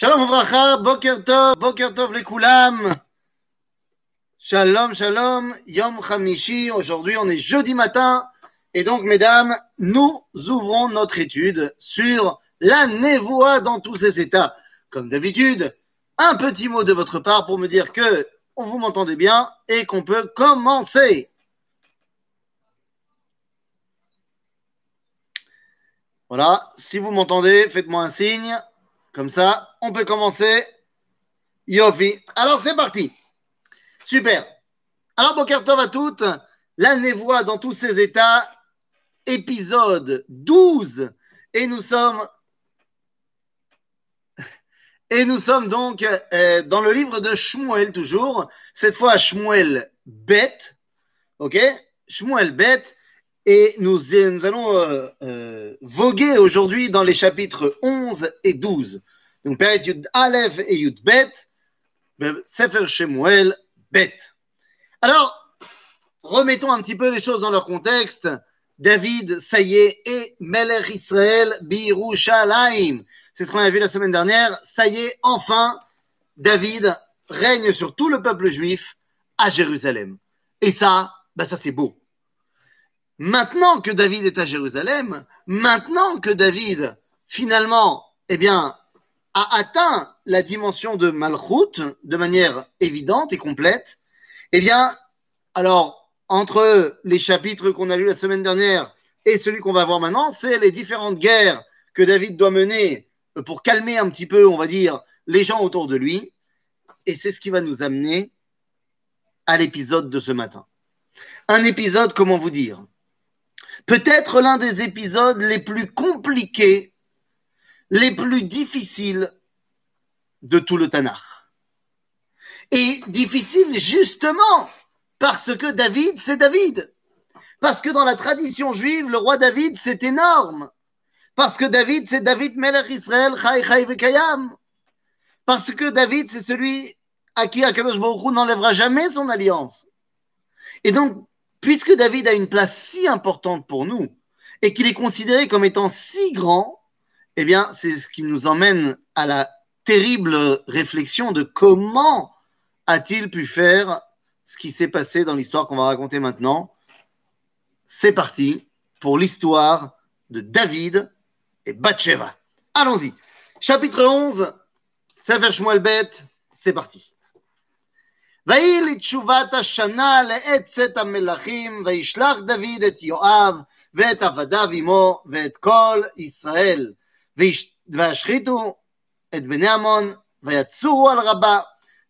Shalom Uvracha, Boker Tov, Boker Tov les. Shalom, shalom, Yom Hamishi. Aujourd'hui, on est jeudi matin. Et donc, mesdames, nous ouvrons notre étude sur la névoie dans tous ses états. Comme d'habitude, un petit mot de votre part pour me dire que vous m'entendez bien et qu'on peut commencer. Voilà, si vous m'entendez, faites-moi un signe. Comme ça, on peut commencer. Yofi. Alors, c'est parti. Super. Alors, Bokertov à toutes. La névoie dans tous ses états. Épisode 12. Et nous sommes. Et nous sommes donc euh, dans le livre de Shmuel, toujours. Cette fois, Shmuel bête. OK? Shmuel bête. Et nous, allons euh, euh, voguer aujourd'hui dans les chapitres 11 et 12. Donc, Père Yud Aleph et Yud Bet, Sefer Shemuel Bet. Alors, remettons un petit peu les choses dans leur contexte. David, ça y est, est Melech Israël Birushalayim. C'est ce qu'on a vu la semaine dernière. Ça y est, enfin, David règne sur tout le peuple juif à Jérusalem. Et ça, bah ça c'est beau. Maintenant que David est à Jérusalem, maintenant que David, finalement, eh bien, a atteint la dimension de Malchut de manière évidente et complète, eh bien, alors, entre les chapitres qu'on a lus la semaine dernière et celui qu'on va voir maintenant, c'est les différentes guerres que David doit mener pour calmer un petit peu, on va dire, les gens autour de lui. Et c'est ce qui va nous amener à l'épisode de ce matin. Un épisode, comment vous dire? Peut-être l'un des épisodes les plus compliqués, les plus difficiles de tout le Tanakh. Et difficile justement parce que David, c'est David. Parce que dans la tradition juive, le roi David, c'est énorme. Parce que David, c'est David Melech Israël, Chai Chai Vekayam. Parce que David, c'est celui à qui Akadosh Baruch n'enlèvera jamais son alliance. Et donc, puisque David a une place si importante pour nous et qu'il est considéré comme étant si grand, eh bien, c'est ce qui nous emmène à la terrible réflexion de comment a-t-il pu faire ce qui s'est passé dans l'histoire qu'on va raconter maintenant. C'est parti pour l'histoire de David et Bathsheba. Allons-y. Chapitre 11, Sefer Shmuel Bet, c'est parti. ויהי לתשובת השנה לעת צאת המלכים, וישלח דוד את יואב ואת עבדיו עמו ואת כל ישראל, וישחיתו את בני עמון, ויצורו על רבה,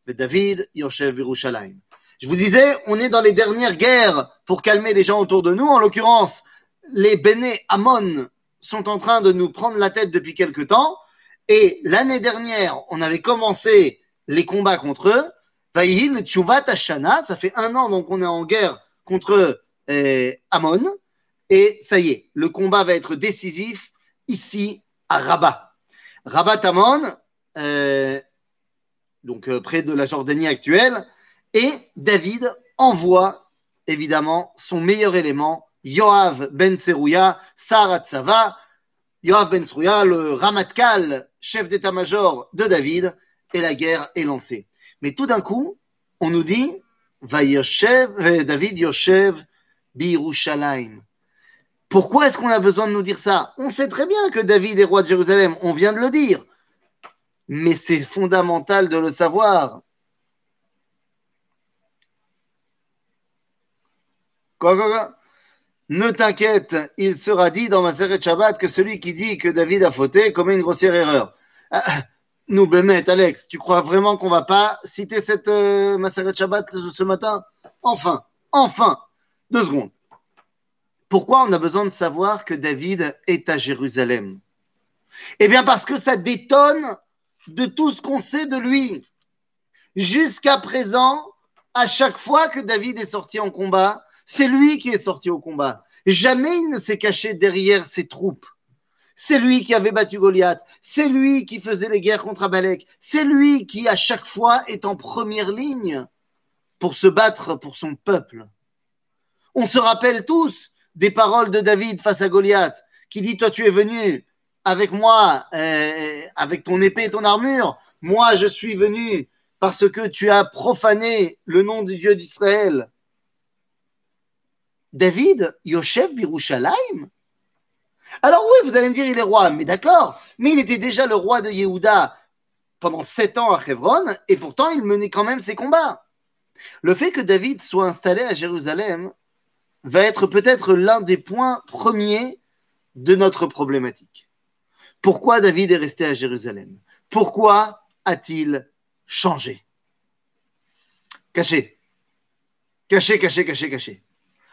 ודוד יושב בירושלים. Je vous disais, on est dans les dernières guerres pour calmer les gens autour de nous. En l'occurrence, les Béné Amon sont en train de nous prendre la tête depuis quelque temps. Et l'année dernière, on avait commencé les combats contre eux. Vaïhil Tchouvat Ashana, ça fait un an donc on est en guerre contre euh, Amon, et ça y est, le combat va être décisif ici à Rabat. Rabat Amon, euh, donc euh, près de la Jordanie actuelle, et David envoie évidemment son meilleur élément, Yoav Ben Serouya, Sarat Sava, Yoav Ben Serouya, le Ramatkal, chef d'état-major de David, et la guerre est lancée. Mais tout d'un coup, on nous dit Vayoshev, David Yoshev Birushalayim. Pourquoi est-ce qu'on a besoin de nous dire ça? On sait très bien que David est roi de Jérusalem, on vient de le dire. Mais c'est fondamental de le savoir. Quoi, quoi, quoi? Ne t'inquiète, il sera dit dans ma série Shabbat que celui qui dit que David a fauté commet une grossière erreur. Nous, Bémet, Alex, tu crois vraiment qu'on va pas citer cette euh, Maseret Shabbat ce matin? Enfin, enfin, deux secondes. Pourquoi on a besoin de savoir que David est à Jérusalem? Eh bien parce que ça détonne de tout ce qu'on sait de lui. Jusqu'à présent, à chaque fois que David est sorti en combat, c'est lui qui est sorti au combat. Jamais il ne s'est caché derrière ses troupes. C'est lui qui avait battu Goliath. C'est lui qui faisait les guerres contre Amalek. C'est lui qui, à chaque fois, est en première ligne pour se battre pour son peuple. On se rappelle tous des paroles de David face à Goliath, qui dit, toi tu es venu avec moi, euh, avec ton épée et ton armure. Moi, je suis venu parce que tu as profané le nom du Dieu d'Israël. David, Yoshev Virushalayim Alors oui, vous allez me dire, il est roi, mais d'accord, mais il était déjà le roi de Yehuda pendant sept ans à Hebron, et pourtant il menait quand même ses combats. Le fait que David soit installé à Jérusalem va être peut-être l'un des points premiers de notre problématique. Pourquoi David est resté à Jérusalem? Pourquoi a-t-il changé? Caché. Caché, caché, caché, caché.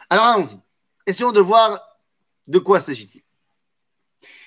Alors allons-y. Essayons de voir de quoi s'agit-il.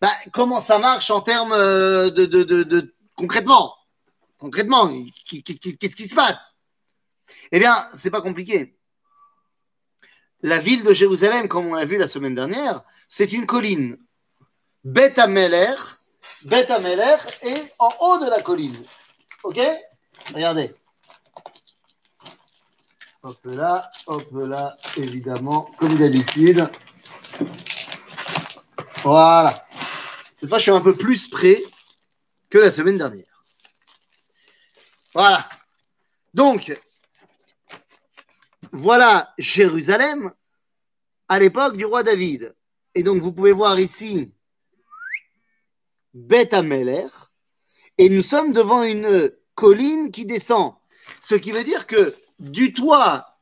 bah, comment ça marche en termes de, de concrètement? Concrètement, qu'est-ce qui se passe? Eh bien, c'est pas compliqué. La ville de Jérusalem, comme on l'a vu la semaine dernière, c'est une colline. Beth Ameler, Beth Ameler est en haut de la colline. Ok? Regardez. Hop là, hop là, évidemment, comme d'habitude. Voilà. Cette fois, je suis un peu plus près que la semaine dernière. Voilà. Donc, voilà Jérusalem à l'époque du roi David. Et donc, vous pouvez voir ici Beth Ameler. Et nous sommes devant une colline qui descend. Ce qui veut dire que du toit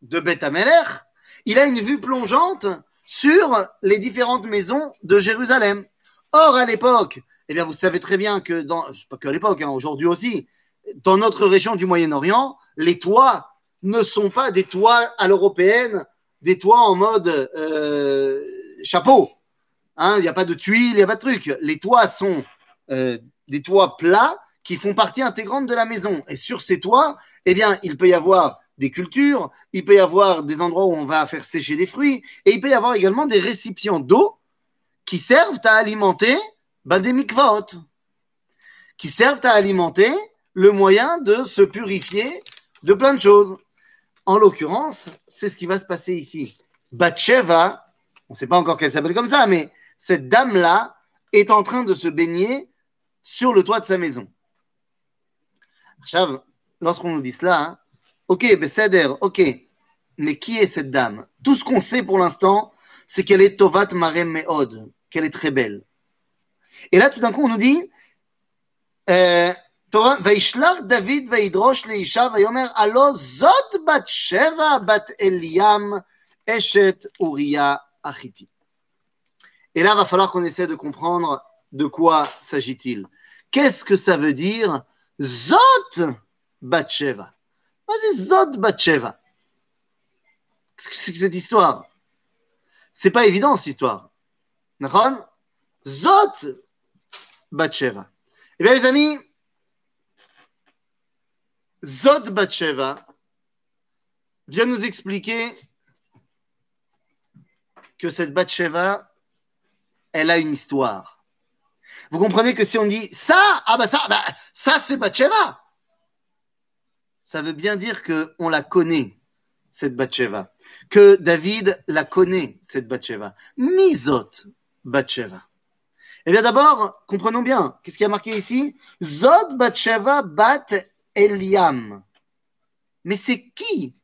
de Beth Ameler, il a une vue plongeante sur les différentes maisons de Jérusalem. Or, à l'époque, eh bien, vous savez très bien que dans, pas qu'à l'époque, hein, aujourd'hui aussi, dans notre région du Moyen-Orient, les toits ne sont pas des toits à l'européenne, des toits en mode euh, chapeau. Hein, il n'y a pas de tuiles, il n'y a pas de trucs. Les toits sont euh, des toits plats qui font partie intégrante de la maison. Et sur ces toits, eh bien, il peut y avoir des cultures, il peut y avoir des endroits où on va faire sécher des fruits, et il peut y avoir également des récipients d'eau qui servent à alimenter ben, des mikvot, qui servent à alimenter le moyen de se purifier de plein de choses. En l'occurrence, c'est ce qui va se passer ici. Batsheva, on ne sait pas encore qu'elle s'appelle comme ça, mais cette dame-là est en train de se baigner sur le toit de sa maison. Chav, lorsqu'on nous dit cela, hein, Ok, Besséder, ok. Mais qui est cette dame? Tout ce qu'on sait pour l'instant, c'est qu'elle est Tovat Marem Meod, qu'elle est très belle. Et là, tout d'un coup, on nous dit euh, Vaishlach David Vaidrosh Leisha Vayomer Allo Zot batsheva Bat Eliam Eshet Uriah Achiti. Et là, va falloir qu'on essaie de comprendre de quoi s'agit-il. Qu'est-ce que ça veut dire Zot Bat Sheva? Vas-y, Zot Batsheva. Qu'est-ce que c'est que cette histoire? C'est pas évident cette histoire. Zot Batsheva. Eh bien, les amis, Zod Batsheva vient nous expliquer que cette Batsheva, elle a une histoire. Vous comprenez que si on dit ça, ah bah ça, bah ça c'est Batsheva, ça veut bien dire que on la connaît cette Batsheva, que David la connaît cette Batsheva. Misot Batsheva. Eh bien d'abord, comprenons bien, qu'est-ce qui a marqué ici? Zod Batsheva bat Eliam. Mais c'est qui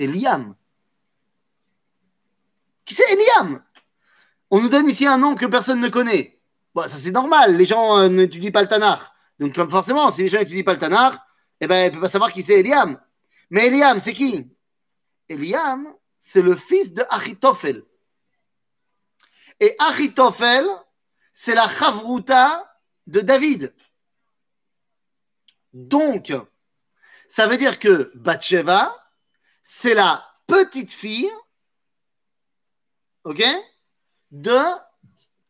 Eliam? Qui c'est Eliam? On nous donne ici un nom que personne ne connaît. Bon, ça c'est normal, les gens euh, n'étudient pas le Tanakh. Donc comme forcément, si les gens n'étudient pas le Tanakh, eh ben, ils ne peuvent pas savoir qui c'est Eliam. Mais Eliam, c'est qui? Eliam, c'est le fils de Achitophel. Et Achitophel, c'est la chavruta de David. Donc, ça veut dire que Bathsheba, c'est la petite fille, ok, de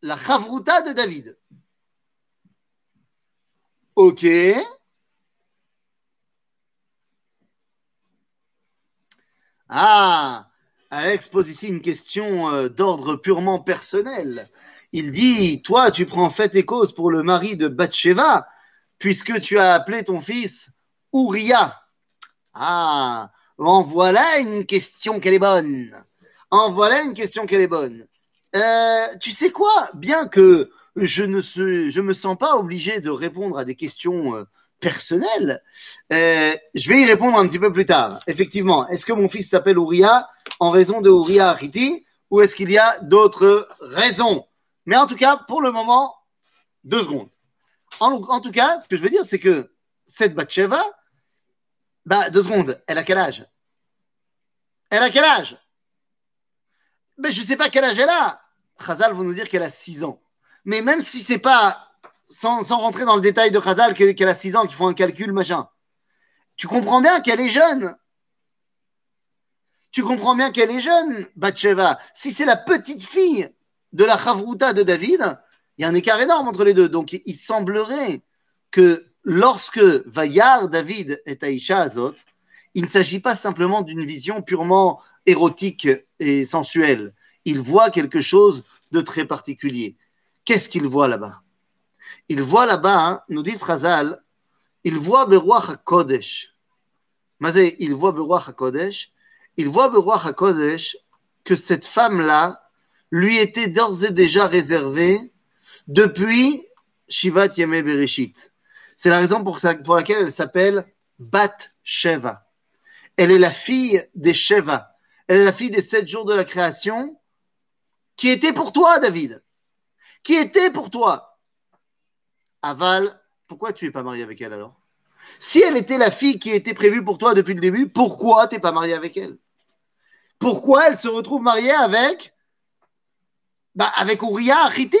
la chavruta de David. Ok. Ah, Alex pose ici une question euh, d'ordre purement personnel. Il dit, toi, tu prends fait et cause pour le mari de Bathsheba, puisque tu as appelé ton fils Uriah. Ah, en voilà une question qu'elle est bonne. En voilà une question qu'elle est bonne. Euh, tu sais quoi? Bien que je ne me sens pas obligé de répondre à des questions personnelles, euh, je vais y répondre un petit peu plus tard. Effectivement, est-ce que mon fils s'appelle Uriah en raison de Uriah Ariti ou est-ce qu'il y a d'autres raisons? Mais en tout cas, pour le moment, deux secondes. En, tout cas, ce que je veux dire, c'est que cette Batsheva, bah, deux secondes, elle a quel âge? Elle a quel âge? Mais je ne sais pas quel âge elle a. Khazal va nous dire qu'elle a 6 ans. Mais même si c'est pas, sans, rentrer dans le détail de Khazal, qu'elle a 6 ans, qu'ils font un calcul, machin, tu comprends bien qu'elle est jeune. Tu comprends bien qu'elle est jeune, Batsheva. Si c'est la petite fille de la Chavruta de David, il y a un écart énorme entre les deux. Donc il semblerait que lorsque Vayar David est Aïcha Azot, il ne s'agit pas simplement d'une vision purement érotique et sensuelle. Il voit quelque chose de très particulier. Qu'est-ce qu'il voit là-bas? Il voit là-bas, hein, nous dit Razal, il voit Beruach HaKodesh. Il voit Beruach HaKodesh. Il voit Beruach HaKodesh que cette femme-là lui était d'ores et déjà réservée depuis Shivat Yemei Bereshit. C'est la raison pour, pour laquelle elle s'appelle Bat Sheva. Elle est la fille des Sheva. Elle est la fille des sept jours de la création qui était pour toi, David. Qui était pour toi. Aval, pourquoi tu n'es pas marié avec elle alors? Si elle était la fille qui était prévue pour toi depuis le début, pourquoi tu n'es pas marié avec elle? Pourquoi elle se retrouve mariée avec bah, avec Uriah Achiti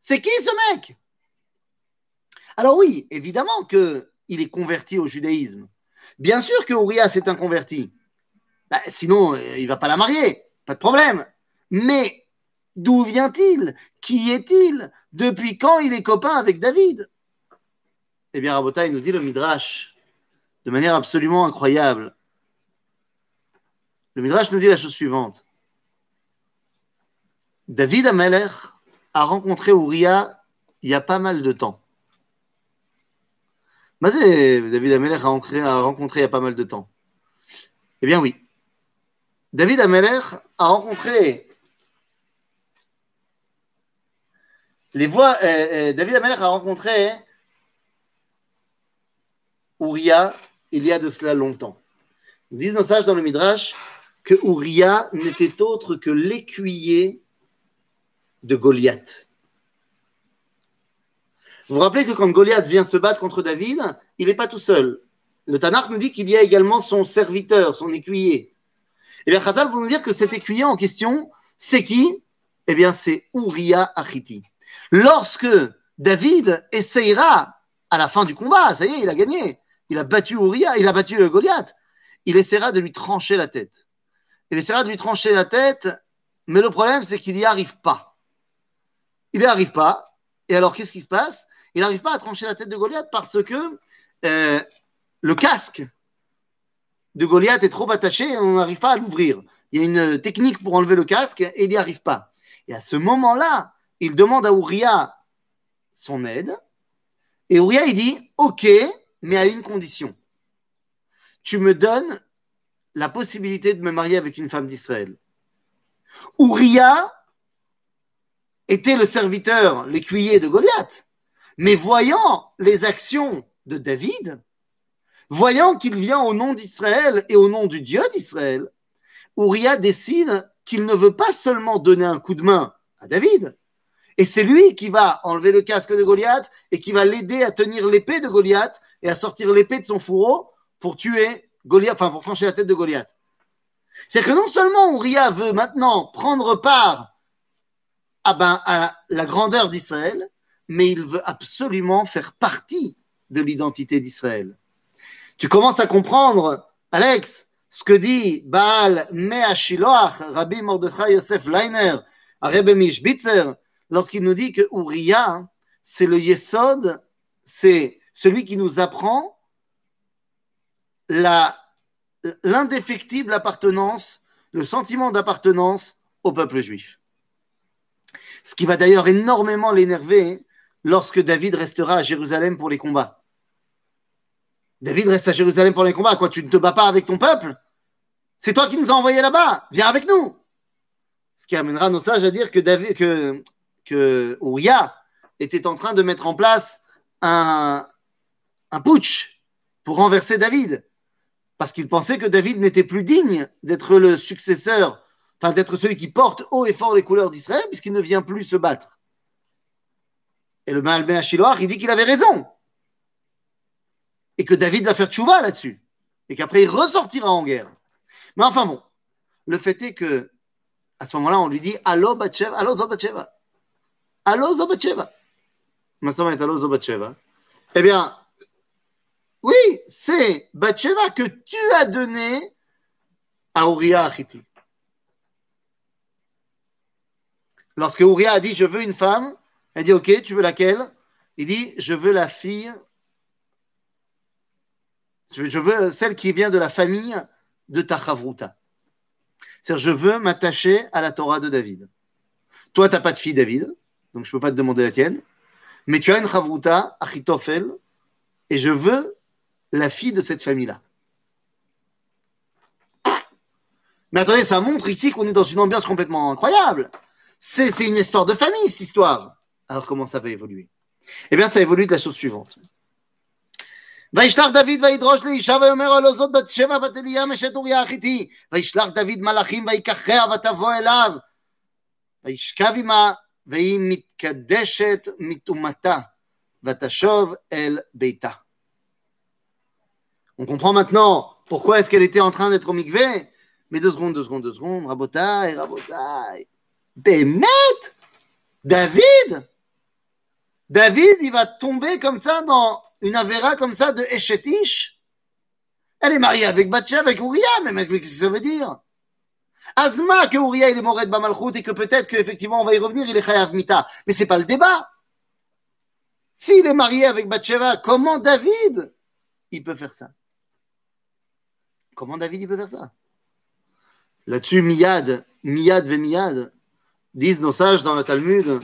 C'est qui ce mec? Alors oui, évidemment qu'il est converti au judaïsme. Bien sûr que Uriah s'est un converti. Bah, sinon, euh, il ne va pas la marier. Pas de problème. Mais d'où vient-il? Qui est-il? Depuis quand il est copain avec David? Eh bien, il nous dit le Midrash de manière absolument incroyable. Le Midrash nous dit la chose suivante. David Ameler a rencontré Uriah il y a pas mal de temps. Mais David Ameler a rencontré, a rencontré il y a pas mal de temps. Eh bien oui. David Ameler a rencontré les voix. Euh, euh, David Ameler a rencontré Uriah il y a de cela longtemps. Disent nos sages dans le Midrash que Uriah n'était autre que l'écuyer de Goliath. Vous vous rappelez que quand Goliath vient se battre contre David, il n'est pas tout seul. Le Tanakh nous dit qu'il y a également son serviteur, son écuyer. Eh bien, Chazal vous nous dire que cet écuyer en question, c'est qui? Eh bien, c'est Uriah Achiti. Lorsque David essayera à la fin du combat, ça y est, il a gagné, il a battu Uriah, il a battu Goliath, il essaiera de lui trancher la tête. Il essaiera de lui trancher la tête, mais le problème, c'est qu'il n'y arrive pas. Il n'y arrive pas. Et alors, qu'est-ce qui se passe? Il n'arrive pas à trancher la tête de Goliath parce que euh, le casque de Goliath est trop attaché et on n'arrive pas à l'ouvrir. Il y a une technique pour enlever le casque et il n'y arrive pas. Et à ce moment-là, il demande à Uriah son aide. Et Uriah, il dit Ok, mais à une condition. Tu me donnes la possibilité de me marier avec une femme d'Israël. Uriah était le serviteur, l'écuyer de Goliath. Mais voyant les actions de David, voyant qu'il vient au nom d'Israël et au nom du Dieu d'Israël, Uriah décide qu'il ne veut pas seulement donner un coup de main à David, et c'est lui qui va enlever le casque de Goliath et qui va l'aider à tenir l'épée de Goliath et à sortir l'épée de son fourreau pour tuer Goliath, enfin pour trancher la tête de Goliath. C'est que non seulement Uriah veut maintenant prendre part à, ben, à la grandeur d'Israël, mais il veut absolument faire partie de l'identité d'Israël. Tu commences à comprendre, Alex, ce que dit Baal Mea Shiloach, Rabbi Mordechai Yosef Leiner, Rebbe Mishbitzer, lorsqu'il nous dit que Uriah, c'est le Yesod, c'est celui qui nous apprend l'indéfectible appartenance, le sentiment d'appartenance au peuple juif. Ce qui va d'ailleurs énormément l'énerver lorsque David restera à Jérusalem pour les combats. David reste à Jérusalem pour les combats. Quoi, tu ne te bats pas avec ton peuple? C'est toi qui nous as envoyés là-bas. Viens avec nous. Ce qui amènera nos sages à dire que David, que, que Uriah était en train de mettre en place un, putsch pour renverser David. Parce qu'il pensait que David n'était plus digne d'être le successeur, enfin d'être celui qui porte haut et fort les couleurs d'Israël, puisqu'il ne vient plus se battre. Et le Baal Ben il dit qu'il avait raison. Et que David va faire tchouva là-dessus. Et qu'après, il ressortira en guerre. Mais enfin bon, le fait est que, à ce moment-là, on lui dit Allo Batsheva, Allo Zobatsheva. Zobatsheva. Ma est Allo Zobatsheva. Eh bien, oui, c'est Batsheva que tu as donné à Uriah Achiti. Lorsque Uriah a dit Je veux une femme, elle dit, OK, tu veux laquelle? Il dit, je veux la fille, je veux celle qui vient de la famille de Tachavruta. C'est-à-dire, je veux m'attacher à la Torah de David. Toi, tu n'as pas de fille, David, donc je ne peux pas te demander la tienne. Mais tu as une Chavruta, Achitophel, et je veux la fille de cette famille-là. Mais attendez, ça montre ici qu'on est dans une ambiance complètement incroyable. C'est une histoire de famille, cette histoire. Alors comment ça va évoluer Eh bien, ça évolue de la chose suivante. וישלח דוד וידרוש לאישה ויאמר הלא זאת בת שבע בת אליה משת אוריה החיתי וישלח דוד מלאכים ויקחיה ותבוא אליו וישכב עמה והיא מתקדשת מטומאתה ותשוב אל ביתה. On comprend maintenant pourquoi est-ce qu'elle était en train d'être au mikvé Mais deux secondes, deux secondes, deux secondes, rabotaille, rabotaille. Bémet David David, il va tomber comme ça dans une avéra comme ça de Eshetish. Elle est mariée avec Batsheva, avec Uriah, mais qu'est-ce que ça veut dire Azma que Uriah il est mort de Bamalchut et que peut-être qu'effectivement on va y revenir, il est Chayav Mita. Mais c'est pas le débat. S'il est marié avec Batsheva, comment David il peut faire ça? Comment David il peut faire ça? Là-dessus, Miyad, Miyad ve Miyad, disent nos sages dans le Talmud,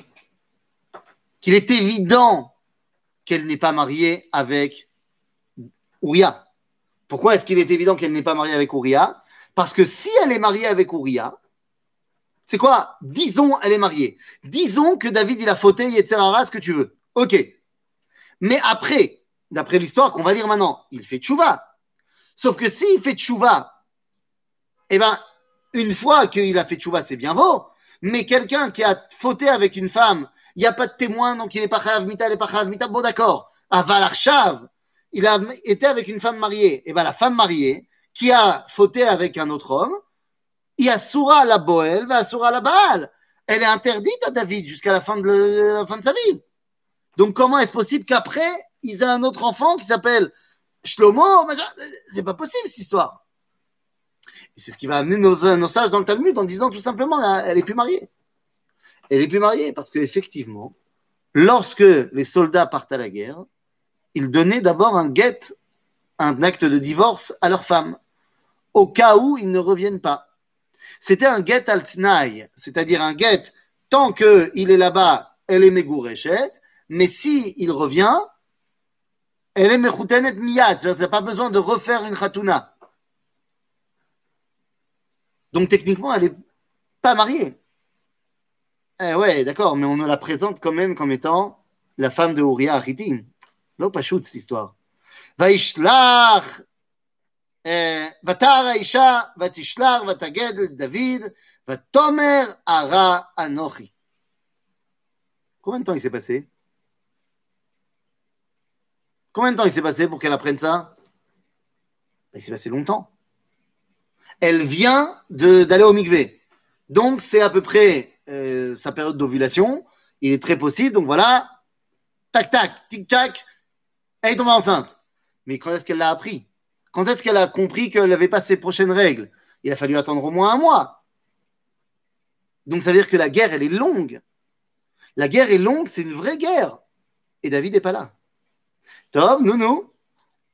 qu'il est évident qu'elle n'est pas mariée avec Uriah. Pourquoi est-ce qu'il est évident qu'elle n'est pas mariée avec Uriah? Parce que si elle est mariée avec Uriah, c'est quoi? Disons, elle est mariée. Disons que David, il a fauté, etc., ce que tu veux. Ok. Mais après, d'après l'histoire qu'on va lire maintenant, il fait tchouva. Sauf que s'il fait tchouva, eh ben, une fois qu'il a fait tchouva, c'est bien beau. Mais quelqu'un qui a fauté avec une femme, il n'y a pas de témoin, donc il n'est pas chayav mita, il n'est pas chayav mita. Bon, d'accord. Aval il a été avec une femme mariée. Et bien, la femme mariée, qui a fauté avec un autre homme, il y a Soura la Boel, va Soura la Baal. Elle est interdite à David jusqu'à la fin de, la fin de sa vie. Donc, comment est-ce possible qu'après, ils aient un autre enfant qui s'appelle Shlomo? C'est pas possible, cette histoire. Et c'est ce qui va amener nos, sages dans le Talmud en disant tout simplement, elle est plus mariée. Elle est plus mariée parce qu'effectivement, lorsque les soldats partent à la guerre, ils donnaient d'abord un guet, un acte de divorce à leur femme, au cas où ils ne reviennent pas. C'était un get al c'est-à-dire un get tant qu'il est là-bas, elle est Megourechet, mais si il revient, elle est Mechoutenet Miyad, c'est-à-dire pas besoin de refaire une Khatouna. Donc techniquement, elle n'est pas mariée. Eh ouais, d'accord, mais on ne la présente quand même comme étant la femme de Uriah Haritim. Là, pas shoot cette histoire. ותר האישה, ותשלח, ותגד לדוד, ותאמר ara anochi. Combien de temps il s'est passé Combien de temps il s'est passé pour qu'elle apprenne ça ben, Il s'est passé longtemps elle vient d'aller au mikvé. Donc, c'est à peu près euh, sa période d'ovulation. Il est très possible. Donc, voilà. Tac, tac, tic-tac. Elle est tombée enceinte. Mais quand est-ce qu'elle l'a appris Quand est-ce qu'elle a compris qu'elle n'avait pas ses prochaines règles Il a fallu attendre au moins un mois. Donc, ça veut dire que la guerre, elle est longue. La guerre est longue, c'est une vraie guerre. Et David n'est pas là. Tov, nous, nous.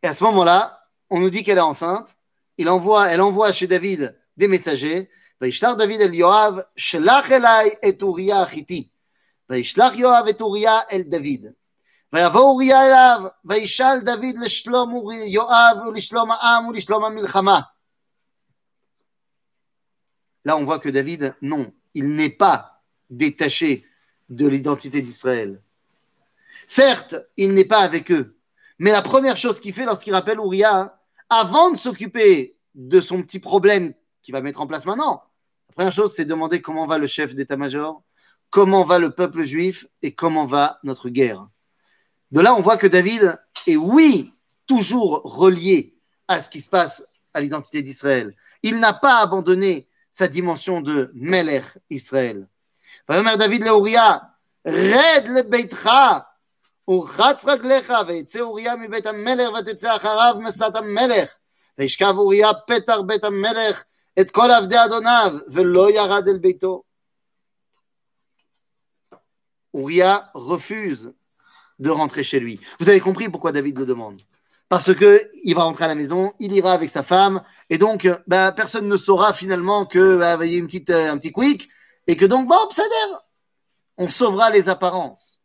Et à ce moment-là, on nous dit qu'elle est enceinte. Il envoie, elle envoie chez David des messagers. וישלח דוד אל יואב, שלח אליי את אוריה החיתי. וישלח יואב את אוריה אל דוד. ויבוא אוריה אליו, וישאל דוד לשלום יואב ולשלום העם ולשלום המלחמה. Là, on voit que David, non, il n'est pas détaché de l'identité d'Israël. Certes, il n'est pas avec eux, mais la première chose qu'il fait lorsqu'il rappelle Uriah, avant de s'occuper de son petit problème qu'il va mettre en place maintenant, la première chose, c'est demander comment va le chef d'état-major, comment va le peuple juif et comment va notre guerre. De là, on voit que David est, oui, toujours relié à ce qui se passe à l'identité d'Israël. Il n'a pas abandonné sa dimension de Melech Israël. ויאמר דוד לאוריה, רד לביתך ורחץ רגליך, ויצא אוריה מבית המלך ותצא אחריו מסת המלך. וישכב אוריה פתח בית המלך את כל עבדי אדוניו, ולא ירד אל ביתו. Uriah refuse de rentrer chez lui. Vous avez compris pourquoi David le demande parce que il va rentrer à la maison, il ira avec sa femme, et donc bah, personne ne saura finalement que bah, y a une petite, euh, un petit quick, et que donc, bon, ça on sauvera les apparences.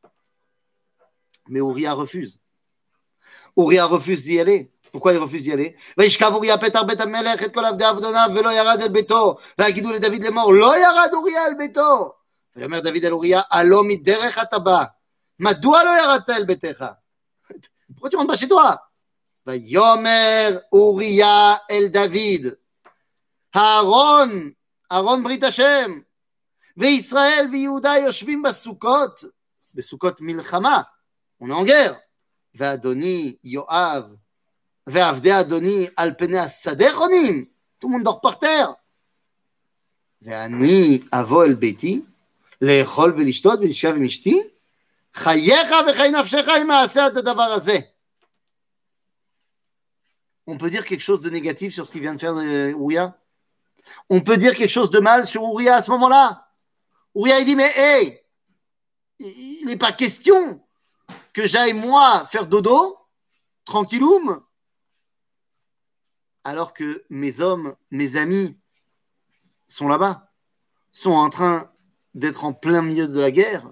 Mais Uriah refuse. Uriah refuse d'y aller. Pourquoi il refuse d'y aller וישכב אוריה פתח בית המלך את כל עבדי עבדוניו ולא ירד אל ביתו ויגידו לדוד לאמור לא ירד אוריה אל ביתו ויאמר דוד אל אוריה הלא מדרך אתה בא מדוע לא ירדת אל ביתך? rentres pas chez toi ויאמר אוריה אל דוד, הארון, ארון ברית השם, וישראל ויהודה יושבים בסוכות, בסוכות מלחמה, en guerre, ואדוני יואב, ועבדי אדוני על פני השדה חונים, par terre, ואני אבוא אל ביתי, לאכול ולשתות ולשכב עם אשתי, on peut dire quelque chose de négatif sur ce qu'il vient de faire euh, On peut dire quelque chose de mal sur Ouria à ce moment-là? Ouria, il dit, mais hé, il n'est pas question que j'aille moi faire dodo, tranquilloum, alors que mes hommes, mes amis sont là-bas, sont en train d'être en plein milieu de la guerre.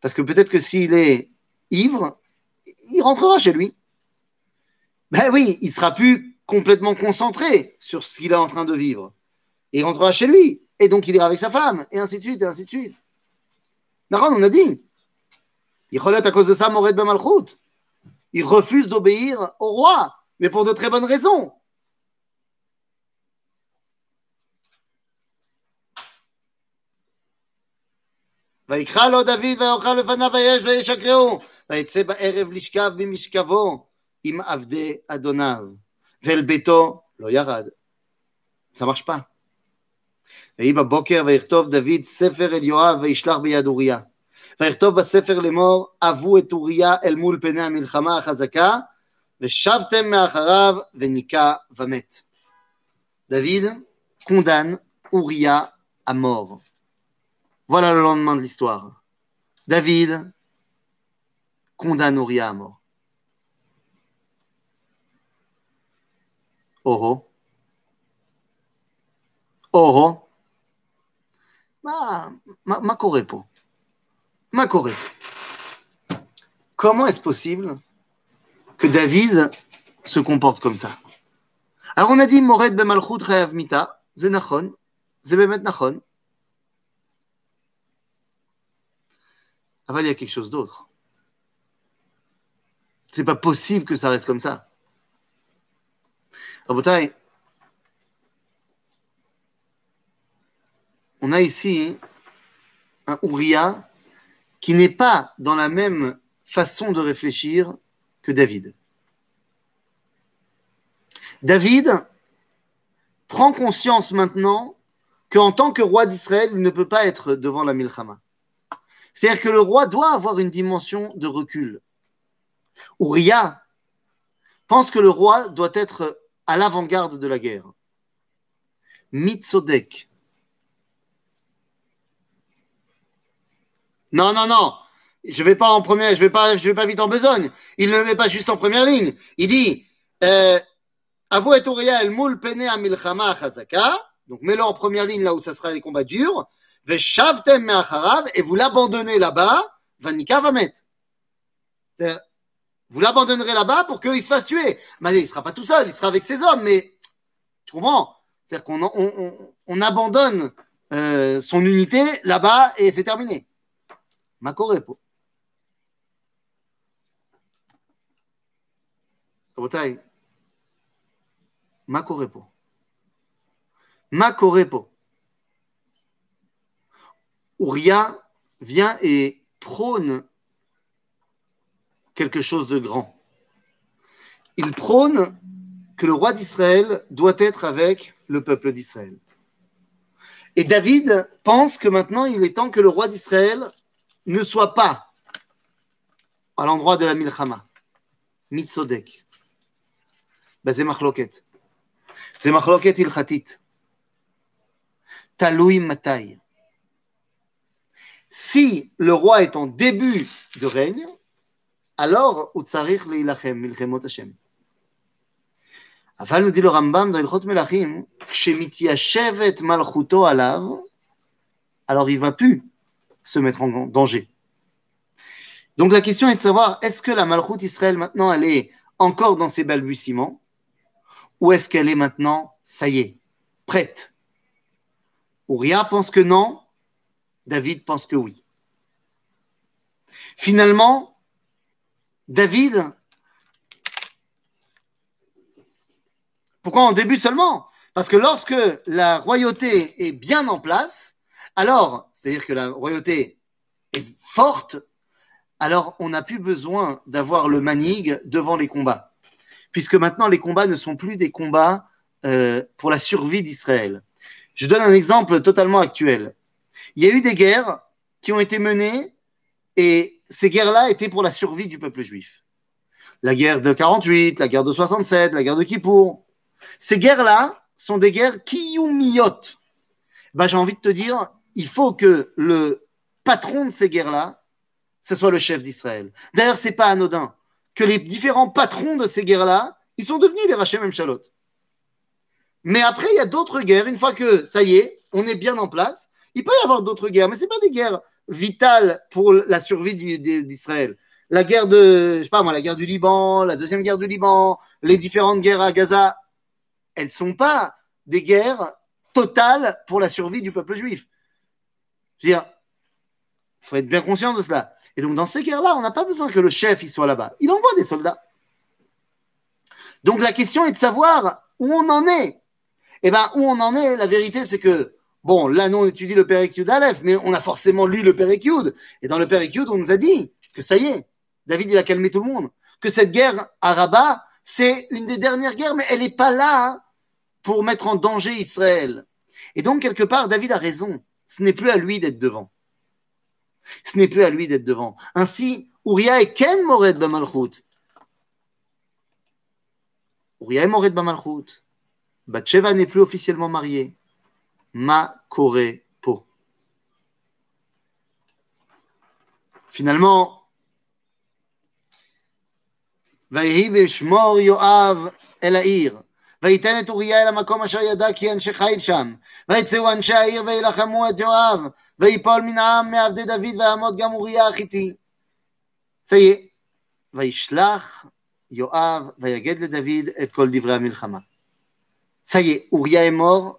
Parce que peut-être que s'il est ivre, il rentrera chez lui. Ben oui, il sera plus complètement concentré sur ce qu'il est en train de vivre. Il rentrera chez lui. Et donc il ira avec sa femme. Et ainsi de suite, et ainsi de suite. Naran, on a dit. Il relève à cause de ça Mored Bamalchut. Il refuse d'obéir au roi, mais pour de très bonnes raisons. ויקרא לו דוד ויאכל לפניו ויש וישקרהו ויצא בערב לשכב במשכבו עם עבדי אדוניו, ואל ביתו לא ירד. marche pas. ויהי בבוקר ויכתוב דוד ספר אל יואב וישלח ביד אוריה. ויכתוב בספר לאמור, אבו את אוריה אל מול פני המלחמה החזקה, ושבתם מאחריו וניקה ומת. Condamne Uriah à mort. Voilà le lendemain de l'histoire. David condamne Uriah à mort. Oh oh. Oh Ma, ma, ma Ma Comment est-ce possible que David se comporte comme ça? Alors on a dit Mored bemalchut chayav mita, c'est nachon, c'est bemet nachon. Ah, Aval, il y a quelque chose d'autre. C'est pas possible que ça reste comme ça. Rabotai, on a ici hein, un Ouria qui n'est pas dans la même façon de réfléchir que David. David prend conscience maintenant qu'en tant que roi d'Israël, il ne peut pas être devant la Milchama. C'est-à-dire que le roi doit avoir une dimension de recul. Uriah pense que le roi doit être à l'avant-garde de la guerre. Mitzodek. Non, non, non. Je vais pas en première, je vais pas, vais pas vite en besogne. Il ne le met pas juste en première ligne. Il dit, euh, Avou et Uriah el moul pene milchama chazaka. Donc mets-le en première ligne là où ça sera des combats durs. Et vous l'abandonnez là-bas, Vanika va mettre. Vous l'abandonnerez là-bas pour qu'il se fasse tuer. Mais il ne sera pas tout seul, il sera avec ses hommes, mais tu comprends C'est-à-dire qu'on abandonne euh, son unité là-bas et c'est terminé. Makorepo. Makorepo. Makorepo. Ouria vient et prône quelque chose de grand. Il prône que le roi d'Israël doit être avec le peuple d'Israël. Et David pense que maintenant il est temps que le roi d'Israël ne soit pas à l'endroit de la Milchama. Mitzodek. Ben, c'est machloket. C'est machloket ilchatit. Taloui matai Si le roi est en début de règne, alors הוא צריך להילחם מלחמות השם. אבל nous dit le Rambam dans Ilchot Melachim, כשמתיישבת מלכותו עליו, alors il va plus se mettre en danger. Donc la question est de savoir, est-ce que la Malchut Israël maintenant, elle est encore dans ses balbutiements, ou est-ce qu'elle est maintenant, ça y est, prête Uriah pense que non, David pense que oui. Finalement, David, pourquoi en début seulement? Parce que lorsque la royauté est bien en place, alors, c'est-à-dire que la royauté est forte, alors on n'a plus besoin d'avoir le manig devant les combats. Puisque maintenant, les combats ne sont plus des combats euh, pour la survie d'Israël. Je donne un exemple totalement actuel. Il y a eu des guerres qui ont été menées et ces guerres-là étaient pour la survie du peuple juif. La guerre de 48, la guerre de 67, la guerre de Kippour. Ces guerres-là sont des guerres kiyumiyot. Ben, j'ai envie de te dire, il faut que le patron de ces guerres-là, ce soit le chef d'Israël. D'ailleurs, c'est pas anodin que les différents patrons de ces guerres-là, ils sont devenus les Rachem Shalot. Mais après, il y a d'autres guerres. Une fois que ça y est, on est bien en place, il peut y avoir d'autres guerres, mais ce pas des guerres vitales pour la survie d'Israël. La guerre de, je sais pas moi, la guerre du Liban, la deuxième guerre du Liban, les différentes guerres à Gaza, elles sont pas des guerres totales pour la survie du peuple juif. Je veux dire, il faut être bien conscient de cela. Et donc, dans ces guerres-là, on n'a pas besoin que le chef il soit là-bas. Il envoie des soldats. Donc, la question est de savoir où on en est. Eh bien, où on en est, la vérité, c'est que Bon, là, nous, on étudie le Périkyud Aleph, mais on a forcément lu le Périkyud. Et dans le Périkyud, on nous a dit que ça y est, David, il a calmé tout le monde. Que cette guerre à Rabat, c'est une des dernières guerres, mais elle n'est pas là pour mettre en danger Israël. Et donc, quelque part, David a raison. Ce n'est plus à lui d'être devant. Ce n'est plus à lui d'être devant. Ainsi, Uriah est Ken Mored Bamalchut. Uriah est Mored Bamalchut. Bathsheba n'est plus officiellement mariée. Ma po. Finalement, ויהי בשמור יואב אל העיר, ויתן את אוריה אל המקום אשר ידע כי אנשי חיל שם, ויצאו אנשי העיר וילחמו את יואב, ויפול מן העם מעבדי דוד ויעמוד גם אוריה החיתי. צאי, וישלח יואב ויגד לדוד את כל דברי המלחמה. צאי, אוריה אמור,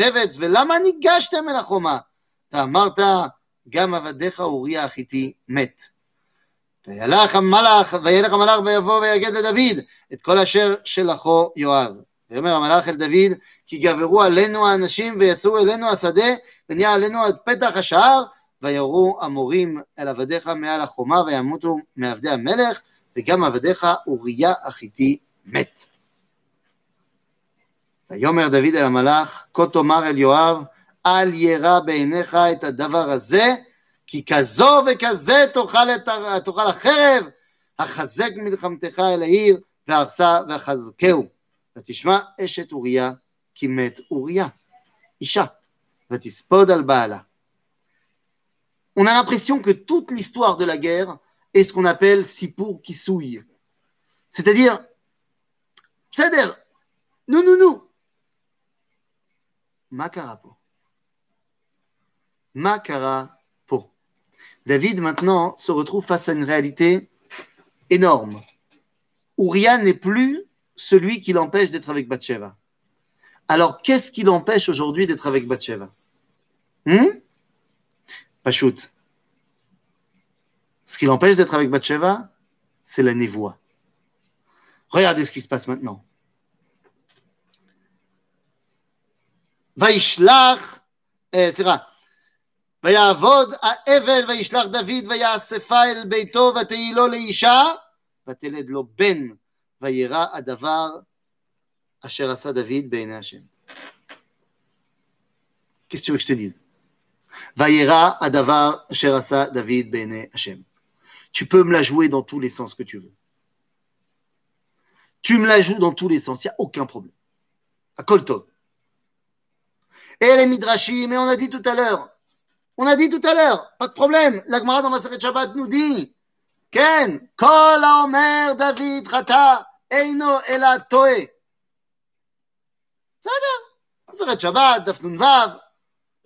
בטבץ ולמה ניגשתם אל החומה ואמרת גם עבדיך אוריה החיתי מת וילך המלאך, וילך המלאך ויבוא ויגד לדוד את כל אשר שלחו יואב. ויאמר המלאך אל דוד, כי גברו עלינו האנשים ויצאו אלינו השדה, ונהיה עלינו עד פתח השער, ויראו המורים אל עבדיך מעל החומה, וימותו מעבדי המלך, וגם עבדיך אוריה החיתי מת. ויאמר דוד אל המלאך, כה תאמר אל יואב, אל ירא בעיניך את הדבר הזה, כי כזו וכזה תאכל, את, תאכל החרב, החזק מלחמתך אל העיר, והרסה וחזקהו. ותשמע אשת אוריה, כי מת אוריה, אישה, ותספוד על בעלה. On a l'impression que toute l'histoire de la guerre est ce qu'on appelle Sipur Kisouille. C'est-à-dire, c'est-à-dire, nous, nous, nous. Makarapo. Makara David maintenant se retrouve face à une réalité énorme. Uriah n'est plus celui qui l'empêche d'être avec Bathsheba. Alors, qu'est-ce qui l'empêche aujourd'hui d'être avec Bathsheba? Hmm? Pachout. Ce qui l'empêche d'être avec Bathsheba, c'est la névoie. Regardez ce qui se passe maintenant. Vaishlach, eh, c'est vrai. ויעבוד האבל וישלח דוד ויאספה אל ביתו ותהי לו לאישה ותלד לו בן וירא הדבר אשר עשה דוד בעיני השם. Qu'est-ce que tu veux que je te dise וירא הדבר אשר עשה דוד בעיני השם. Tu peux me la jouer dans tous les sens que tu veux. Tu me la joues dans tous les sens, il n'y a aucun problème. À Koltov. Et les Midrashim, et on a dit tout à l'heure, On a dit tout à l'heure, pas de problème. La Gemara dans Maseret Shabbat nous dit, Ken, Kol Omer David Rata, Eino Ela Toe. Maseret Shabbat, Dafnun Vav.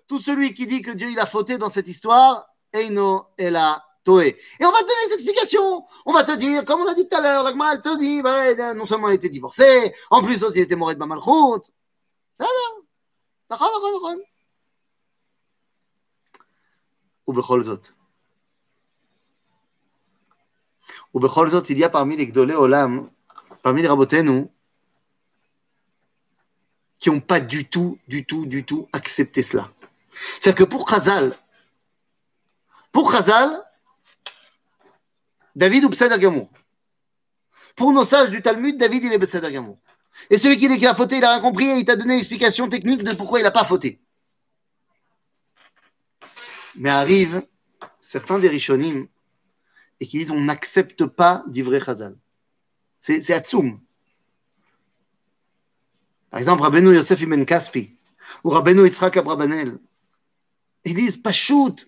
Tout celui qui dit que Dieu il a fauté dans cette histoire, Eino Ela Toe. Et on va te donner des explications. On va te dire, comme on a dit tout à l'heure, la Gemara elle te dit, bah, non seulement il était divorcé, en plus aussi il était mort de Mamalchut. Ça va. D'accord, d'accord, d'accord. ובכל זאת. ובכל זאת, il y a parmi les גדולי עולם, parmi les רבותינו, qui n'ont pas du tout, du tout, du tout accepté cela. C'est-à-dire que pour Chazal, pour Chazal, David ou Besséder Gamour. Pour nos sages du Talmud, David, il est Besséder Gamour. Et celui qui dit qu'il a fauté, il a rien compris et il t'a donné l'explication technique de pourquoi il n'a pas fauté. Mais arrivent certains des Rishonim et qui disent on n'accepte pas d'Ivré Chazal. C'est Atsoum. Par exemple, Rabbeinu Yosef Ibn Kaspi ou Rabbeinu Yitzhak Abrabanel. Ils disent Pachout,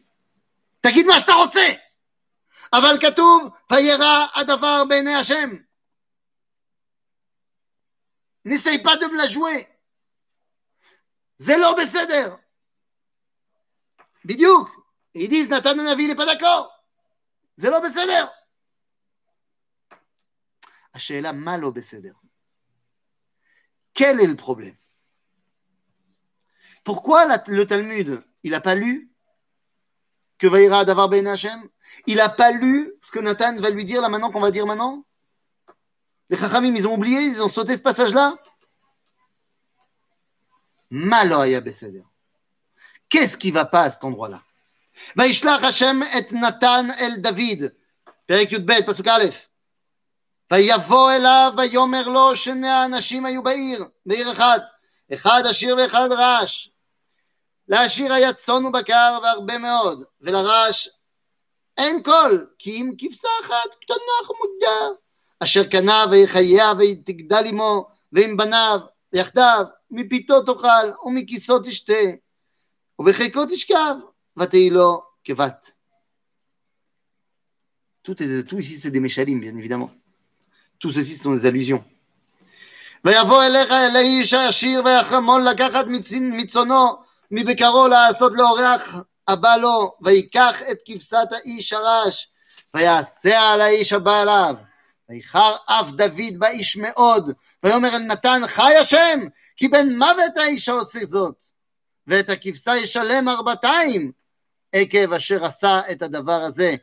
תגיד מה שאתה רוצה, אבל כתוב, וירא הדבר בעיני השם. N'essaye pas de me la jouer. Zélor Besséder. Bidiouk. Ils disent Nathan Navi, il n'est pas d'accord. Zélor Besséder. Hachéla Malo Besséder. Quel est le problème? Pourquoi le Talmud, il n'a pas lu que Vaïra Davar Ben Hashem? Il n'a pas lu ce que Nathan va lui dire là maintenant qu'on va dire maintenant? Les Chachamim, ils ont oublié, ils ont sauté ce passage-là. Maloya Beseder. Qu'est-ce qui ne va pas à cet endroit-là? וישלח השם את נתן אל דוד, פרק י"ב, פסוק א', ויבוא אליו ויאמר לו שני האנשים היו בעיר, בעיר אחת, אחד עשיר ואחד רעש. לעשיר היה צאן ובקר והרבה מאוד, ולרעש אין קול, כי אם כבשה אחת קטנה חמודה, אשר קנה ויחיה ותגדל עמו ועם בניו יחדיו, מפיתו תאכל ומכיסו תשתה, ובחיקו תשכב, Vateilo Kevat. Tout, est, tout ici, c'est des méchalim, bien évidemment. Tout ceci sont des allusions. ויבוא אליך אל האיש העשיר והחמון לקחת מצונו מבקרו לעשות לאורח הבא לו, ויקח את כבשת האיש הרש, ויעשה על האיש הבא אליו. ויחר אף דוד באיש מאוד, ויאמר אל נתן חי השם, כי בן מוות האיש העושה זאת, ואת הכבשה ישלם ארבעתיים, עקב אשר עשה את הדבר הזה,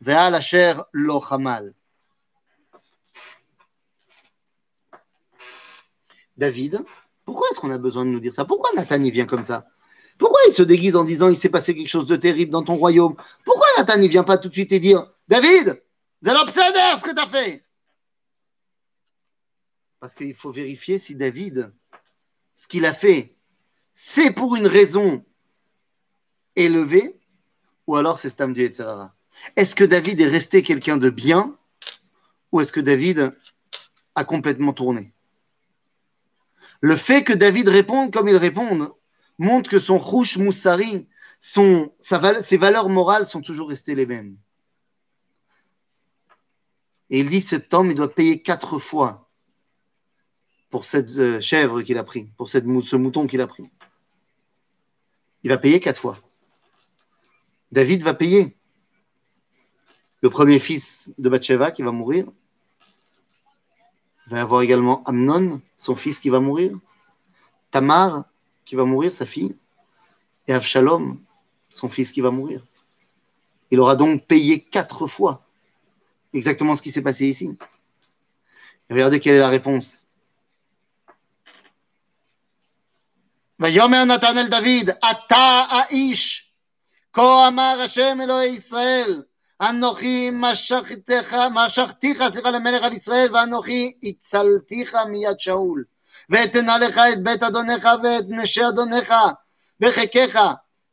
ועל אשר לא חמל. David, pourquoi est-ce qu'on a besoin de nous dire ça Pourquoi Nathan il vient comme ça Pourquoi il se déguise en disant il s'est passé quelque chose de terrible dans ton royaume Pourquoi Nathan ne vient pas tout de suite et dire David, c'est l'obsédé ce que tu as fait Parce qu'il faut vérifier si David, ce qu'il a fait, c'est pour une raison élevée ou alors c'est Stam etc. Est-ce que David est resté quelqu'un de bien ou est-ce que David a complètement tourné? Le fait que David réponde comme il répond montre que son rouge moussari, son, ses valeurs morales sont toujours restées les mêmes. Et il dit cet homme, il doit payer quatre fois pour cette euh, chèvre qu'il a pris, pour ce mouton qu'il a pris. Il va payer quatre fois. David va payer. Le premier fils de Bathsheba qui va mourir. Il va y avoir également Amnon, son fils qui va mourir. Tamar, qui va mourir, sa fille, et Avshalom, son fils qui va mourir. Il aura donc payé quatre fois exactement ce qui s'est passé ici. Regardez quelle est la réponse. ויאמר נתן אל דוד, אתה האיש, כה אמר השם אלוהי ישראל, אנוכי משכתיך, סליחה, למלך על ישראל, ואנוכי הצלתיך מיד שאול. ואתנה לך את בית אדונך ואת נשי אדונך בחיקך,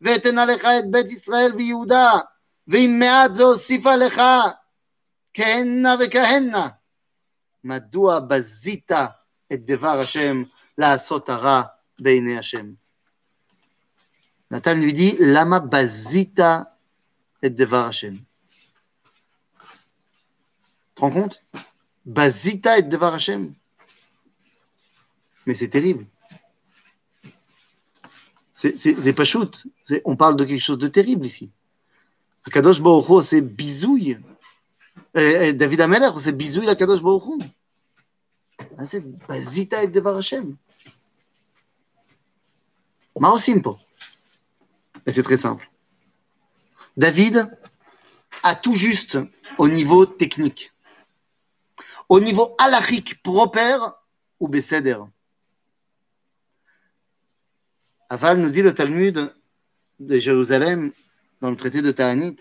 ואתנה לך את בית ישראל ויהודה, ועם מעט והוסיפה לך כהנה וכהנה. מדוע בזית את דבר השם לעשות הרע Beine Hashem. Nathan lui dit Lama bazita et devar Hashem. Tu te rends compte? Bazita et Hashem. Mais c'est terrible. C'est pas shoot. On parle de quelque chose de terrible ici. Akadosh Baruch c'est bisouille. Et, David Amelach, c'est bisouille la Kadosh Baruch ah, c'est Bazita et Devar Hashem. Ma aussi Et c'est très simple. David a tout juste au niveau technique. Au niveau halachique proper ou besséder. Aval nous dit le Talmud de Jérusalem dans le traité de Ta'anit.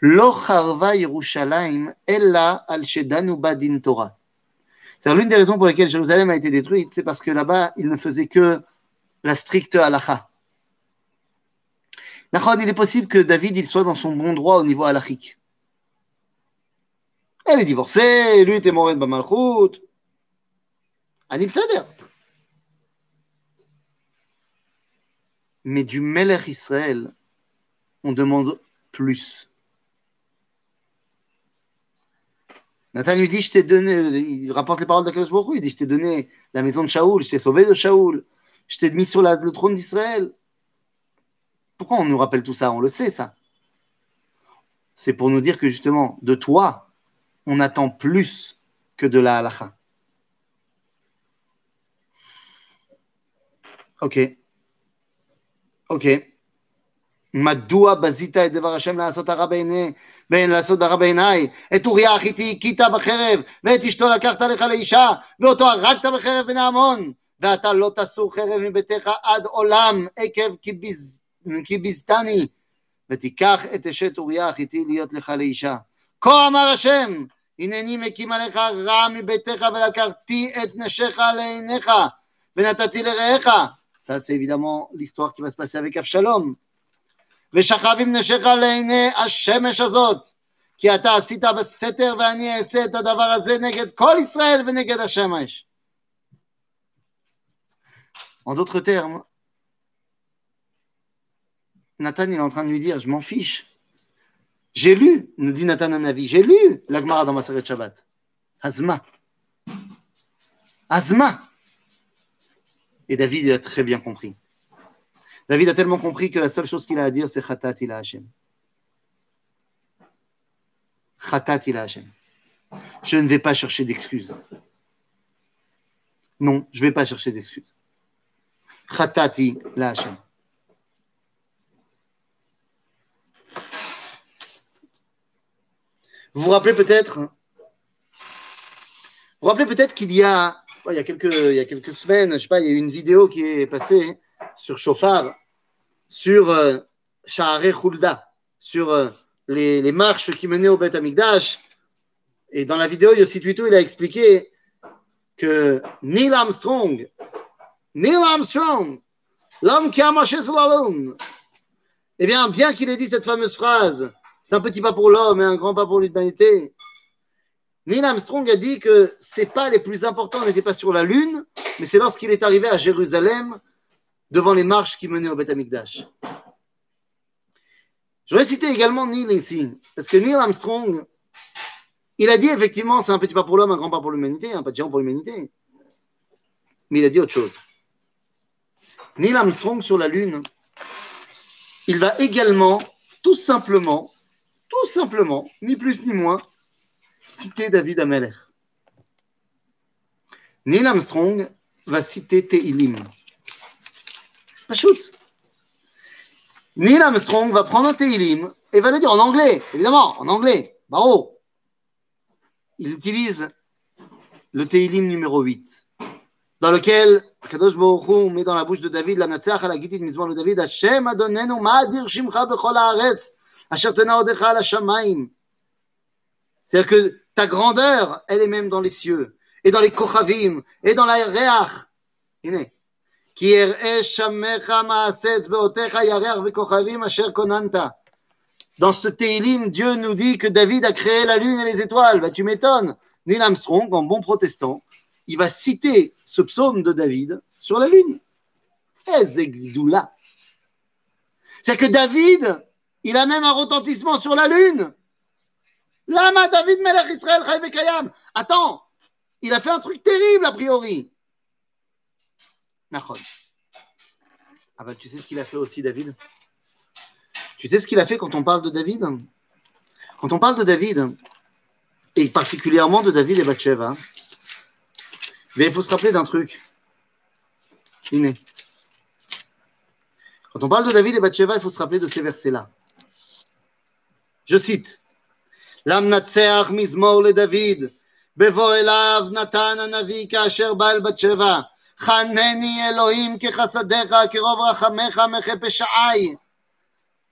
Lo charva Yerushalayim ella al shedanu badin Torah. C'est l'une des raisons pour lesquelles Jérusalem a été détruite, c'est parce que là-bas, il ne faisait que la stricte halacha. Il est possible que David il soit dans son bon droit au niveau halachique. Elle est divorcée, lui était mort de Bamalchut. Anib Sader. Mais du Melech Israël, on demande plus. Nathan lui dit, je t'ai donné, il rapporte les paroles de Kadosh il dit, je t'ai donné la maison de Shaoul, je t'ai sauvé de Shaoul, je t'ai mis sur le trône d'Israël. Pourquoi on nous rappelle tout ça On le sait, ça. C'est pour nous dire que justement, de toi, on attend plus que de la halacha. Ok. Ok. מדוע בזית את דבר השם לעשות הרע בעיני, בין לעשות הרע בעיניי? את אוריה החיתי הכית בחרב, ואת אשתו לקחת לך לאישה, ואותו הרגת בחרב בן העמון, ואתה לא תסור חרב מביתך עד עולם, עקב כי ביזתני, ותיקח את אשת אוריה החיתי להיות לך לאישה. כה אמר השם, הנני מקים עליך רע מביתך ולקחתי את נשיך לעיניך, ונתתי לרעך, c'est évidemment l'histoire qui va se passer avec. ושכב עם נשיך לעיני השמש הזאת, כי אתה עשית בסתר ואני אעשה את הדבר הזה נגד כל ישראל ונגד השמש. En d'autres termes, Nathan il est en train de lui dire, je m'en fiche. J'ai lu, nous dit Nathan Anavi, j'ai lu la Gemara dans ma Seret Shabbat. Hazma. Azma. Et David il a très bien compris. David a tellement compris que la seule chose qu'il a à dire, c'est Khatat ila Hashem. Khatat ila Hashem. Je ne vais pas chercher d'excuses. Non, je ne vais pas chercher d'excuses. Khatati. Vous vous rappelez peut-être, vous vous rappelez peut-être qu'il y a, il y a quelques, il y a quelques semaines, je sais pas, il y a eu une vidéo qui est passée sur Chauffard, sur euh, Khulda, sur euh, les, les, marches qui menaient au Beth Amikdash. Et dans la vidéo, Yossi Tuito, il a expliqué que Neil Armstrong, Neil Armstrong, l'homme qui a marché sur la Lune, eh bien, bien qu'il ait dit cette fameuse phrase, c'est un petit pas pour l'homme et un grand pas pour l'humanité. Neil Armstrong a dit que ses pas les plus importants n'étaient pas sur la Lune, mais c'est lorsqu'il est arrivé à Jérusalem devant les marches qui menaient au Beth Amikdash. Je voudrais citer également Neil ici, parce que Neil Armstrong, il a dit effectivement, c'est un petit pas pour l'homme, un grand pas pour l'humanité, un pas de géant pour l'humanité. Mais il a dit autre chose. Neil Armstrong sur la Lune, il va également, tout simplement, tout simplement, ni plus ni moins, citer David Ameller. Neil Armstrong va citer Teilim. Pas shoot. Neil Armstrong va prendre un Teilim et va le dire en anglais, évidemment, en anglais. Baro. Il utilise le Teilim numéro 8, dans lequel C'est-à-dire que ta grandeur, elle est même dans les cieux, et dans les kochavim, et dans la reach. Dans ce Teilim, Dieu nous dit que David a créé la lune et les étoiles. Bah, tu m'étonnes. Neil Armstrong, en bon protestant, il va citer ce psaume de David sur la lune. C'est-à-dire que David, il a même un retentissement sur la lune. Lama David Melech Israël Kayam. Attends, il a fait un truc terrible a priori. Nachon. Ah ben, tu sais ce qu'il a fait aussi, David? Tu sais ce qu'il a fait quand on parle de David? Quand on parle de David, et particulièrement de David et Bathsheba, mais il faut se rappeler d'un truc. Iné. Quand on parle de David et Bathsheba, il faut se rappeler de ces versets-là. Je cite למנצח מזמור לדוד, בבוא אליו נתן הנביא כאשר בא אל בת שבע, חנני אלוהים כחסדיך, כרוב רחמך מחי פשעי.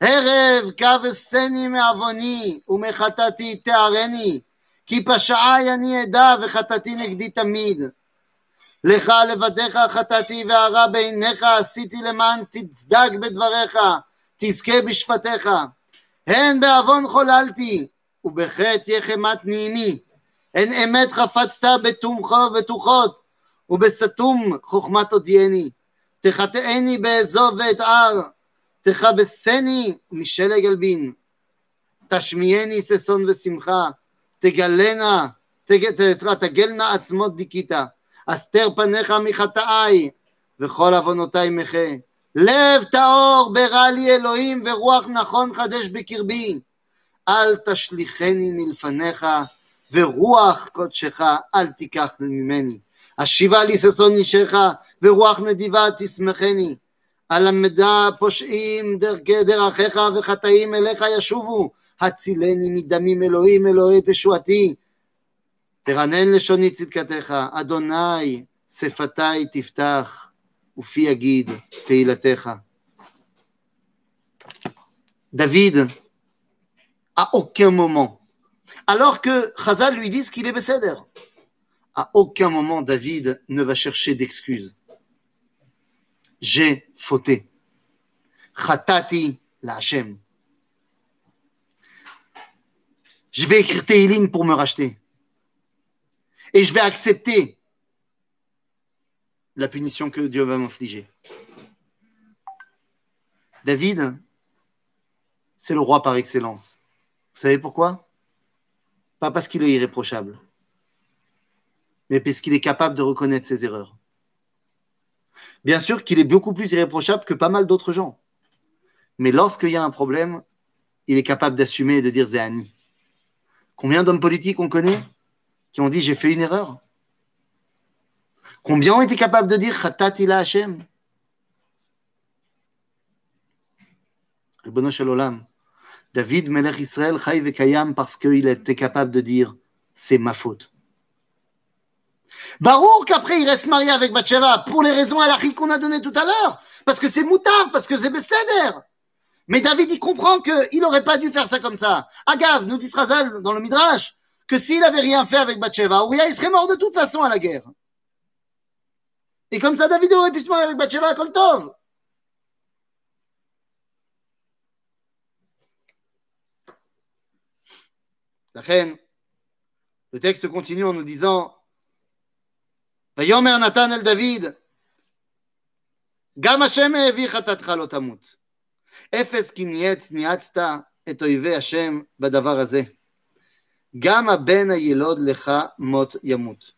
הרב כבשני מעווני ומחטאתי תארני, כי פשעי אני אדע וחטאתי נגדי תמיד. לך לבדיך חטאתי והרע בעיניך עשיתי למען תצדק בדבריך, תזכה בשפטיך. הן בעוון חוללתי, ובחטא יחמת נעימי. הן אמת חפצת בטוחות, ובסתום חוכמת הודיעני. תחטאני באזוב ואתער, תכבסני משלג אלבין. תשמיעני ששון ושמחה, תגלנה, תגלנה עצמות דיכיתה. אסתר פניך מחטאי, וכל עוונותי מחה. לב טהור ברא לי אלוהים ורוח נכון חדש בקרבי. אל תשליכני מלפניך ורוח קודשך אל תיקח ממני. השיבה לי ששון אישך ורוח נדיבה תשמחני. הלמדה פושעים דרכי דרכיך וחטאים אליך ישובו. הצילני מדמים אלוהים אלוהי תשועתי. תרנן לשוני צדקתך, אדוני שפתי תפתח. Oufi Agid, Teilatecha. David, à aucun moment, alors que Chazal lui dit qu'il est Besséder, à aucun moment David ne va chercher d'excuses. J'ai fauté. Khatati la Hashem. Je vais écrire Teilim pour me racheter. Et je vais accepter la punition que Dieu va m'infliger. David, c'est le roi par excellence. Vous savez pourquoi? Pas parce qu'il est irréprochable. mais parce qu'il est capable de reconnaître ses erreurs. Bien sûr qu'il est beaucoup plus irréprochable que pas mal d'autres gens. Mais lorsqu'il y a un problème, il est capable d'assumer et de dire Zéani. Combien d'hommes politiques on connaît qui ont dit j'ai fait une erreur Combien ont été capables de dire Khatat ila Hashem? David Melech Israël Chai Vekayam parce qu'il était capable de dire c'est ma faute. Barour qu'après il reste marié avec Bathsheba pour les raisons à qu'on a données tout à l'heure, parce que c'est moutard, parce que c'est Besséder. Mais David, il comprend qu'il n'aurait pas dû faire ça comme ça. Agav, nous dit Srazal dans le Midrash, que s'il avait rien fait avec Bathsheba, Uriah, il serait mort de toute façon à la guerre. Et comme ça, David aurait pu se marier avec Bathsheba à Koltov. La reine, le texte continue en nous disant ויאמר נתן אל דוד, גם השם העביר חטאתך לא תמות. אפס כי נייץ ניאצת את אויבי השם בדבר הזה. גם הבן הילוד לך מות ימות.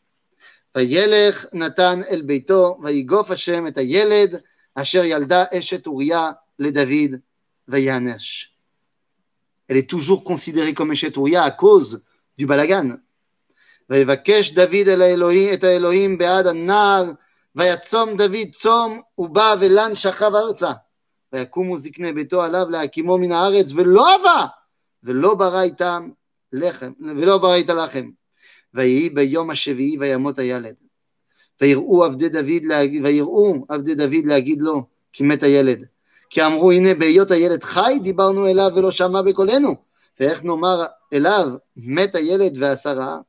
וילך נתן אל ביתו, ויגוף השם את הילד אשר ילדה אשת אוריה לדוד, ויענש. Elle est toujours considérée comme Eshet Ouria à cause du. ויבקש דוד אל האלוהים, את האלוהים בעד הנער, ויצום דוד צום, ובא ולן שכב ארצה. ויקומו זקני ביתו עליו להקימו מן הארץ, ולא אבה, ולא ברא איתם לחם, ולא ברא איתה לחם. ויהי ביום השביעי וימות הילד. ויראו עבדי דוד, ויראו עבדי דוד להגיד לו, כי מת הילד. כי אמרו, הנה בהיות הילד חי, דיברנו אליו ולא שמע בקולנו. ואיך נאמר אליו, מת הילד ועשה רעה?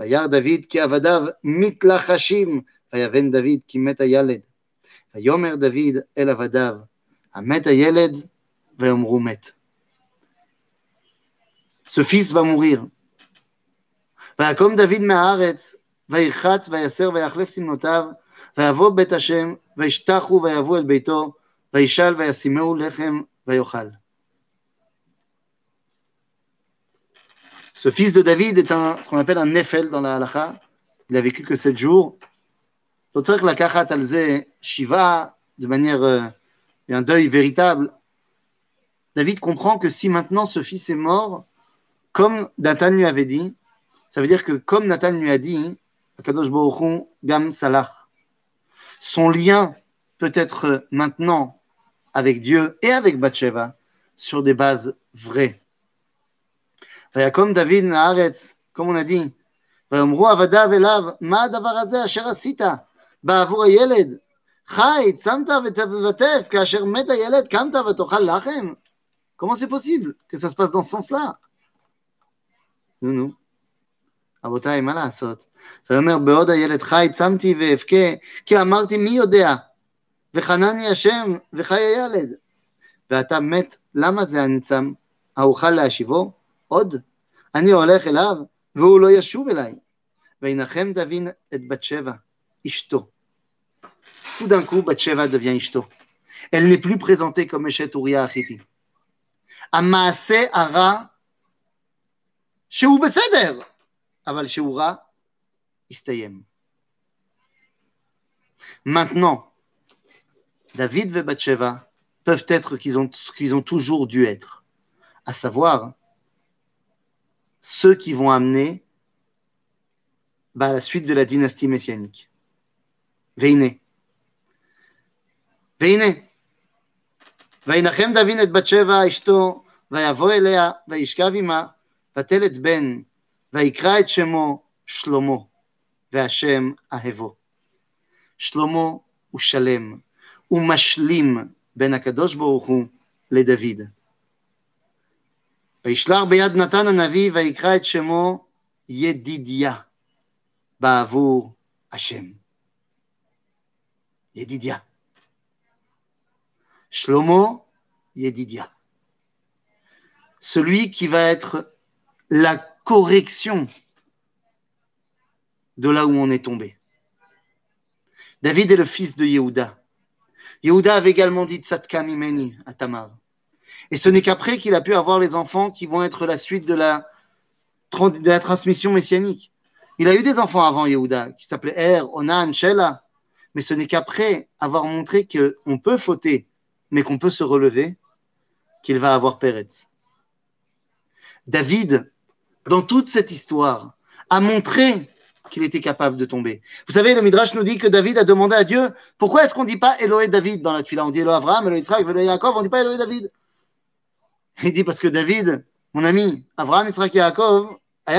וירא דוד כי עבדיו מתלחשים, ויבן דוד כי מת הילד. ויאמר דוד אל עבדיו, המת הילד, ויאמרו מת. Ce fils va mourir. ויקום דוד מהארץ, וירחץ ויסר ויחלף סמנותיו, ויבוא בית השם, וישתחו ויבוא אל ביתו, וישאל וישימהו לחם ויאכל. Ce fils de David est un, ce qu'on appelle un Nefel dans la halacha. Il a vécu que sept jours. la kachat alze shiva de manière euh, et un deuil véritable. David comprend que si maintenant ce fils est mort, comme Nathan lui avait dit, ça veut dire que comme Nathan lui a dit, Akadosh Baruch Gam Salah, son lien peut être maintenant avec Dieu et avec Bathsheba sur des bases vraies. ויקום דוד מהארץ, כמו on a dit, ויאמרו עבדיו אליו, מה הדבר הזה אשר עשית בעבור הילד? חי, צמת ותבטף, כאשר מת הילד, קמת ותאכל לחם? Comment c'est possible que ça se passe dans ce sens-là נו, נו. רבותיי, מה לעשות? ויאמר, בעוד הילד חי, צמתי ואבכה, כי אמרתי, מי יודע? וחנני השם, וחי הילד. ואתה מת, למה זה אני צם? האוכל להשיבו? עוד, אני הולך אליו והוא לא ישוב אליי. וינחם דוד את בת שבע, אשתו. Tout d'un coup, Bathsheba devient Ishto. Elle n'est plus présentée comme Uriah. המעשה הרע, שהוא בסדר, אבל שהוא רע, הסתיים. Maintenant, David et Bathsheba peuvent être qu'ils ont, qu'ils ont toujours dû être, à savoir ceux qui vont amener bah, la suite de la dynastie messianique. Veine. Veine. וינחם דוד את בת שבע אשתו, ויבוא אליה, וישכב עמה, ותלת בן, ויקרא את שמו שלמה, והשם אהבו. שלמה הוא שלם, הוא משלים בין הקדוש ברוך הוא לדוד. וישלח ביד נתן הנביא ויקרא את שמו ידידיה בעבור השם. ידידיה. Shlomo Yedidia. Celui qui va être la correction de là où on est tombé. David est le fils de Yehuda. Yehuda avait également dit Tzatka Mimeni à Tamar. Et ce n'est qu'après qu'il a pu avoir les enfants qui vont être la suite de la, de la transmission messianique. Il a eu des enfants avant Yehuda qui s'appelaient Er, Onan, Shela. Mais ce n'est qu'après avoir montré qu'on peut fauter, mais qu'on peut se relever, qu'il va avoir Peretz. David, dans toute cette histoire, a montré qu'il était capable de tomber. Vous savez, le Midrash nous dit que David a demandé à Dieu pourquoi est-ce qu'on ne dit pas Eloé David dans la Tfila? On dit Eloé Abraham, Eloé Israël, Eloé Yaakov, on ne dit pas Eloé David. Il dit parce que David, mon ami, Abraham, Yitzhak, Yaakov, Donc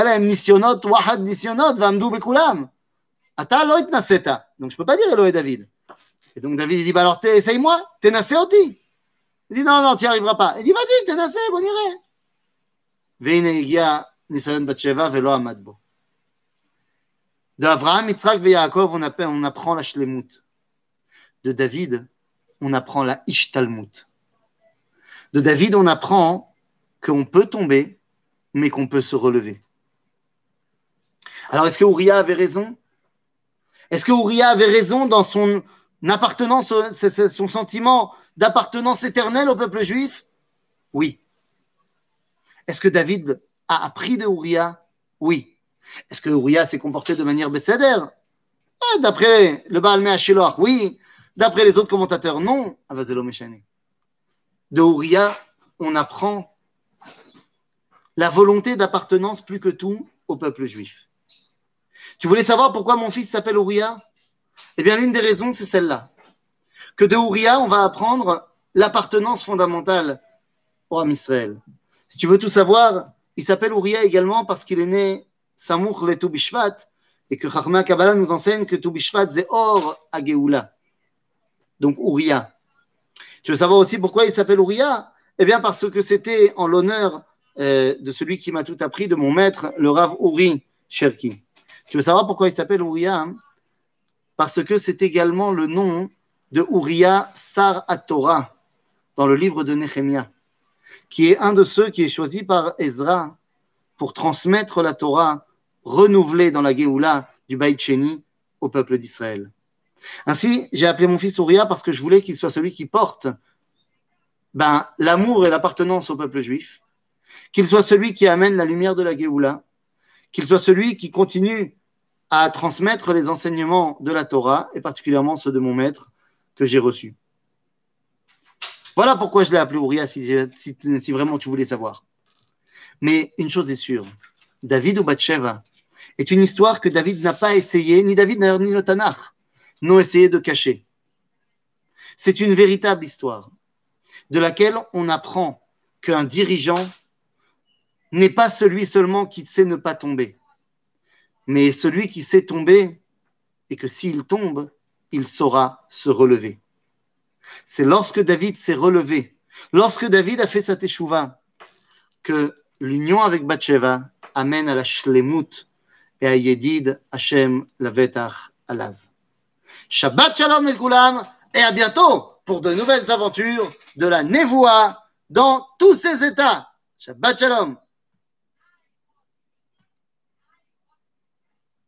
je ne peux pas dire Eloé David. Et donc David, il dit bah alors essaye-moi, t'es Naseoti. Il dit non, non, tu n'y arriveras pas. Il dit vas-y, t'es Nasé, on irait. De Avraham, et on, apprend la Shlemut. De David, on apprend la Ishtalmut. De David, on apprend qu'on peut tomber, mais qu'on peut se relever. Alors, est-ce que Uriah avait raison? Est-ce que Uriah avait raison dans son appartenance, son sentiment d'appartenance éternelle au peuple juif? Oui. Est-ce que David a appris de Uriah Oui. Est-ce que Uriah s'est comporté de manière bécédère ah, D'après le Baal Me'ashiloach, oui. D'après les autres commentateurs, non. De Uriah, on apprend la volonté d'appartenance plus que tout au peuple juif. Tu voulais savoir pourquoi mon fils s'appelle Uriah Eh bien, l'une des raisons, c'est celle-là. Que de Uriah, on va apprendre l'appartenance fondamentale au Israël. Si tu veux tout savoir, il s'appelle Uriah également parce qu'il est né Samour le Toubishvat, et que Chachma Kabbalah nous enseigne que Toubishvat, c'est Or à Geoula. Donc Uriah. Tu veux savoir aussi pourquoi il s'appelle Uriah? Eh bien, parce que c'était en l'honneur euh, de celui qui m'a tout appris, de mon maître, le Rav Uri Cherki. Tu veux savoir pourquoi il s'appelle Uriah? Parce que c'est également le nom de Uriah Sar dans le livre de Nehemiah, qui est un de ceux qui est choisi par Ezra pour transmettre la Torah renouvelée dans la Géoula du Sheni au peuple d'Israël. Ainsi, j'ai appelé mon fils Uriah parce que je voulais qu'il soit celui qui porte ben, l'amour et l'appartenance au peuple juif, qu'il soit celui qui amène la lumière de la Géoula, qu'il soit celui qui continue à transmettre les enseignements de la Torah, et particulièrement ceux de mon maître que j'ai reçus. Voilà pourquoi je l'ai appelé Uriah, si, vraiment tu voulais savoir. Mais une chose est sûre, David ou Bathsheba est une histoire que David n'a pas essayé, ni David ni le n'ont essayé de cacher. C'est une véritable histoire de laquelle on apprend qu'un dirigeant n'est pas celui seulement qui sait ne pas tomber, mais celui qui sait tomber et que s'il tombe, il saura se relever. C'est lorsque David s'est relevé, lorsque David a fait sa teshuva, que l'union avec Bathsheba amène à la shlemut et à Yedid Hashem Lavetach Alav. Shabbat Shalom les et à bientôt pour de nouvelles aventures de la Nevoa dans tous ses états. Shabbat Shalom.